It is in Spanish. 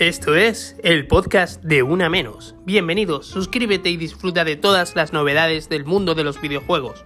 Esto es el podcast de Una Menos. Bienvenidos, suscríbete y disfruta de todas las novedades del mundo de los videojuegos.